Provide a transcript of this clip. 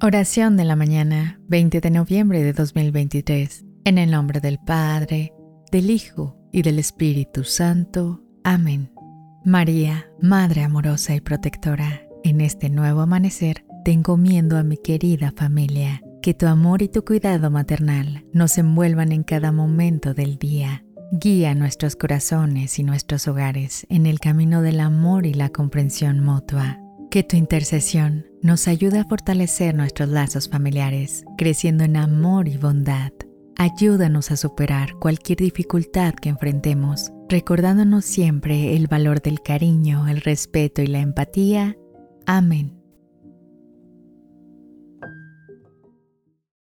Oración de la mañana, 20 de noviembre de 2023. En el nombre del Padre, del Hijo y del Espíritu Santo. Amén. María, Madre amorosa y protectora, en este nuevo amanecer te encomiendo a mi querida familia, que tu amor y tu cuidado maternal nos envuelvan en cada momento del día. Guía nuestros corazones y nuestros hogares en el camino del amor y la comprensión mutua. Que tu intercesión nos ayude a fortalecer nuestros lazos familiares, creciendo en amor y bondad. Ayúdanos a superar cualquier dificultad que enfrentemos, recordándonos siempre el valor del cariño, el respeto y la empatía. Amén.